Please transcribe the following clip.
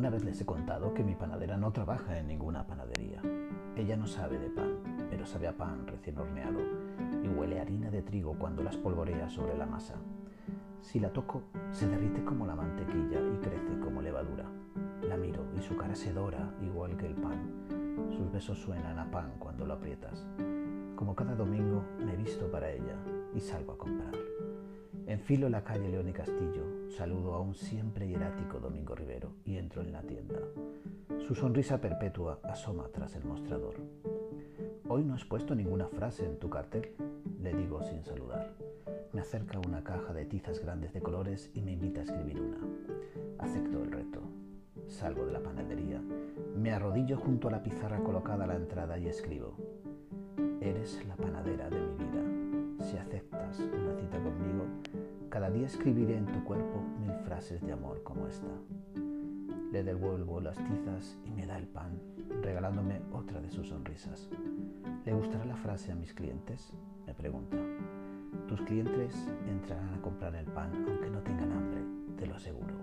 les he contado que mi panadera no trabaja en ninguna panadería. Ella no sabe de pan, pero sabe a pan recién horneado y huele a harina de trigo cuando las polvorea sobre la masa. Si la toco, se derrite como la mantequilla y crece como levadura. La miro y su cara se dora igual que el pan. Sus besos suenan a pan cuando lo aprietas. Como cada domingo me visto para ella y salgo a comprar. Enfilo la calle León y Castillo, saludo a un siempre hierático Domingo Rivero y entro en la tienda. Su sonrisa perpetua asoma tras el mostrador. Hoy no has puesto ninguna frase en tu cartel, le digo sin saludar. Me acerca una caja de tizas grandes de colores y me invita a escribir una. Acepto el reto. Salgo de la panadería, me arrodillo junto a la pizarra colocada a la entrada y escribo. Eres la panadera cada día escribiré en tu cuerpo mil frases de amor como esta. Le devuelvo las tizas y me da el pan, regalándome otra de sus sonrisas. ¿Le gustará la frase a mis clientes? Me pregunta. Tus clientes entrarán a comprar el pan aunque no tengan hambre, te lo aseguro.